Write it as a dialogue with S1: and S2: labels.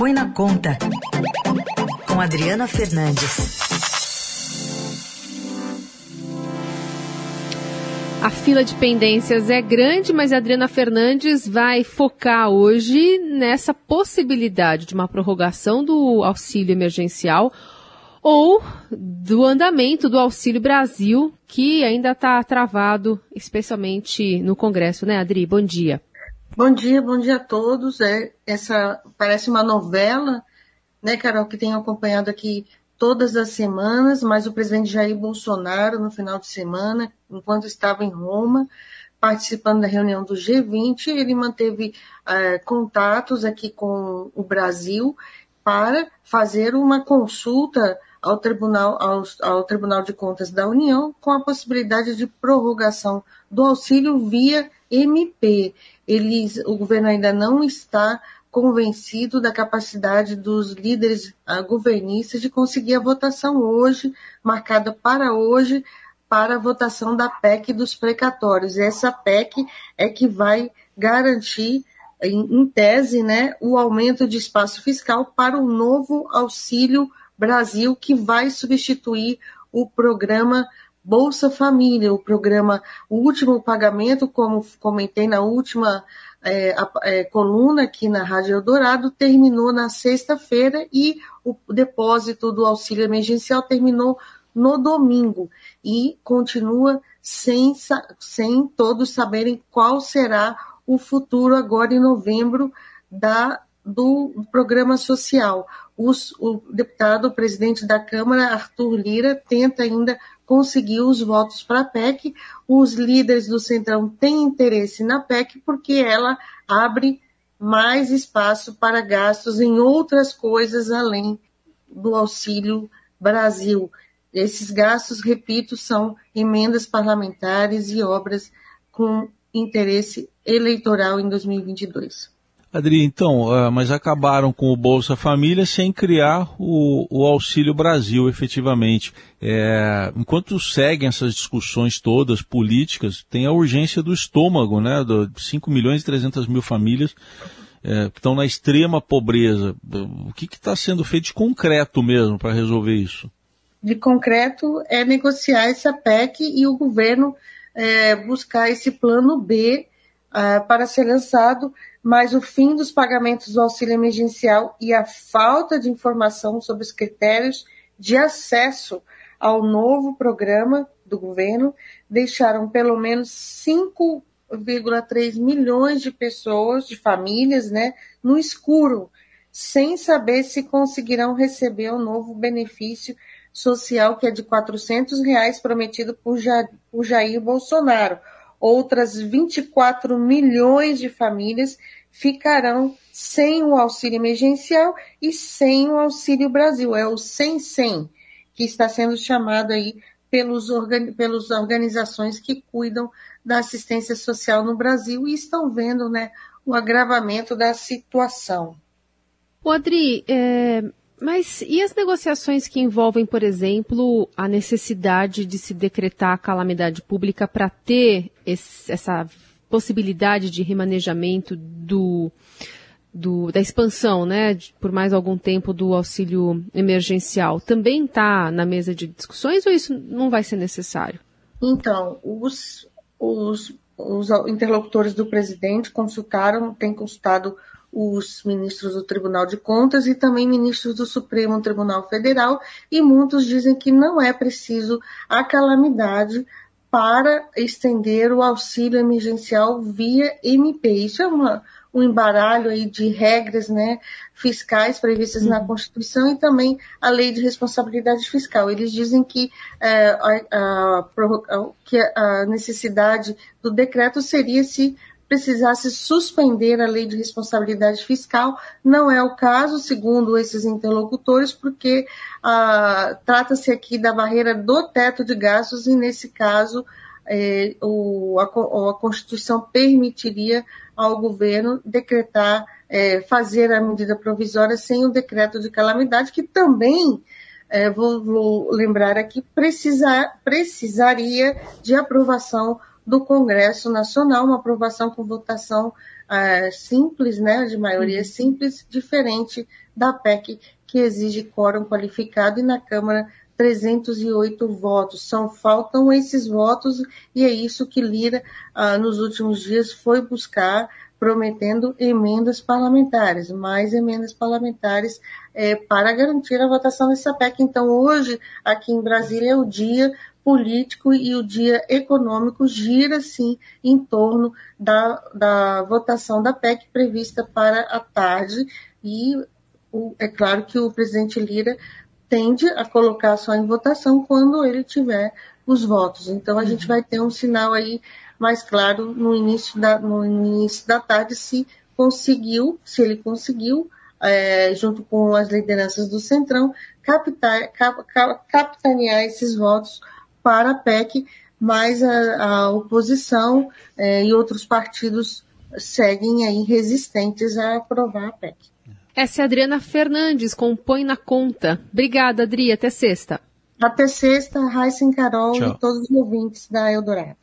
S1: Põe na Conta, com Adriana Fernandes.
S2: A fila de pendências é grande, mas a Adriana Fernandes vai focar hoje nessa possibilidade de uma prorrogação do auxílio emergencial ou do andamento do Auxílio Brasil, que ainda está travado, especialmente no Congresso, né, Adri? Bom dia.
S3: Bom dia, bom dia a todos. É, essa parece uma novela, né, Carol, que tenho acompanhado aqui todas as semanas, mas o presidente Jair Bolsonaro, no final de semana, enquanto estava em Roma, participando da reunião do G20, ele manteve é, contatos aqui com o Brasil para fazer uma consulta ao Tribunal, ao, ao Tribunal de Contas da União com a possibilidade de prorrogação do auxílio via MP. Eles, o governo ainda não está convencido da capacidade dos líderes uh, governistas de conseguir a votação hoje, marcada para hoje, para a votação da PEC dos precatórios. E essa PEC é que vai garantir, em tese, né, o aumento de espaço fiscal para o novo Auxílio Brasil, que vai substituir o programa Bolsa Família, o programa, o último pagamento, como comentei na última é, a, é, coluna aqui na Rádio Eldorado, terminou na sexta-feira e o depósito do auxílio emergencial terminou no domingo. E continua sem, sem todos saberem qual será o futuro agora em novembro da, do programa social. Os, o deputado, o presidente da Câmara, Arthur Lira, tenta ainda conseguiu os votos para a PEC. Os líderes do Centrão têm interesse na PEC porque ela abre mais espaço para gastos em outras coisas além do Auxílio Brasil. Esses gastos, repito, são emendas parlamentares e obras com interesse eleitoral em 2022.
S4: Adri, então, uh, mas acabaram com o Bolsa Família sem criar o, o Auxílio Brasil, efetivamente. É, enquanto seguem essas discussões todas políticas, tem a urgência do estômago, né? De 5 milhões e 300 mil famílias é, que estão na extrema pobreza. O que está sendo feito de concreto mesmo para resolver isso?
S3: De concreto é negociar essa PEC e o governo é, buscar esse plano B uh, para ser lançado mas o fim dos pagamentos do auxílio emergencial e a falta de informação sobre os critérios de acesso ao novo programa do governo deixaram pelo menos 5,3 milhões de pessoas, de famílias, né, no escuro, sem saber se conseguirão receber o novo benefício social que é de 400 reais prometido por Jair Bolsonaro outras 24 milhões de famílias ficarão sem o auxílio emergencial e sem o auxílio Brasil. É o 100-100 que está sendo chamado aí pelos, organi pelas organizações que cuidam da assistência social no Brasil e estão vendo né, o agravamento da situação.
S2: O Adri, é, mas e as negociações que envolvem, por exemplo, a necessidade de se decretar a calamidade pública para ter esse, essa possibilidade de remanejamento do, do, da expansão, né, de, por mais algum tempo do auxílio emergencial, também está na mesa de discussões ou isso não vai ser necessário?
S3: Então, os, os, os interlocutores do presidente consultaram, têm consultado os ministros do Tribunal de Contas e também ministros do Supremo Tribunal Federal, e muitos dizem que não é preciso a calamidade para estender o auxílio emergencial via MP. Isso é uma, um embaralho aí de regras né, fiscais previstas uhum. na Constituição e também a lei de responsabilidade fiscal. Eles dizem que, é, a, a, que a necessidade do decreto seria se precisasse suspender a lei de responsabilidade fiscal. Não é o caso, segundo esses interlocutores, porque ah, trata-se aqui da barreira do teto de gastos e, nesse caso, eh, o, a, a, Constituição permitiria ao governo decretar, eh, fazer a medida provisória sem o decreto de calamidade, que também é, vou, vou, lembrar aqui, precisar, precisaria de aprovação do Congresso Nacional, uma aprovação com votação uh, simples, né, de maioria uhum. simples, diferente da PEC que exige quórum qualificado e na Câmara 308 votos. São faltam esses votos e é isso que Lira uh, nos últimos dias foi buscar prometendo emendas parlamentares, mais emendas parlamentares é, para garantir a votação dessa PEC. Então, hoje, aqui em Brasília, é o dia político e o dia econômico gira, sim, em torno da, da votação da PEC prevista para a tarde. E o, é claro que o presidente Lira tende a colocar só em votação quando ele tiver os votos. Então, a gente uhum. vai ter um sinal aí mais claro no início da, no início da tarde se conseguiu, se ele conseguiu, é, junto com as lideranças do Centrão, captar, cap, cap, capitanear esses votos para a PEC, mas a, a oposição é, e outros partidos seguem aí resistentes a aprovar a PEC.
S2: Essa é a Adriana Fernandes, compõe na conta. Obrigada, Adri. Até sexta.
S3: Até sexta, Raíssa Carol Tchau. e todos os ouvintes da Eldorado.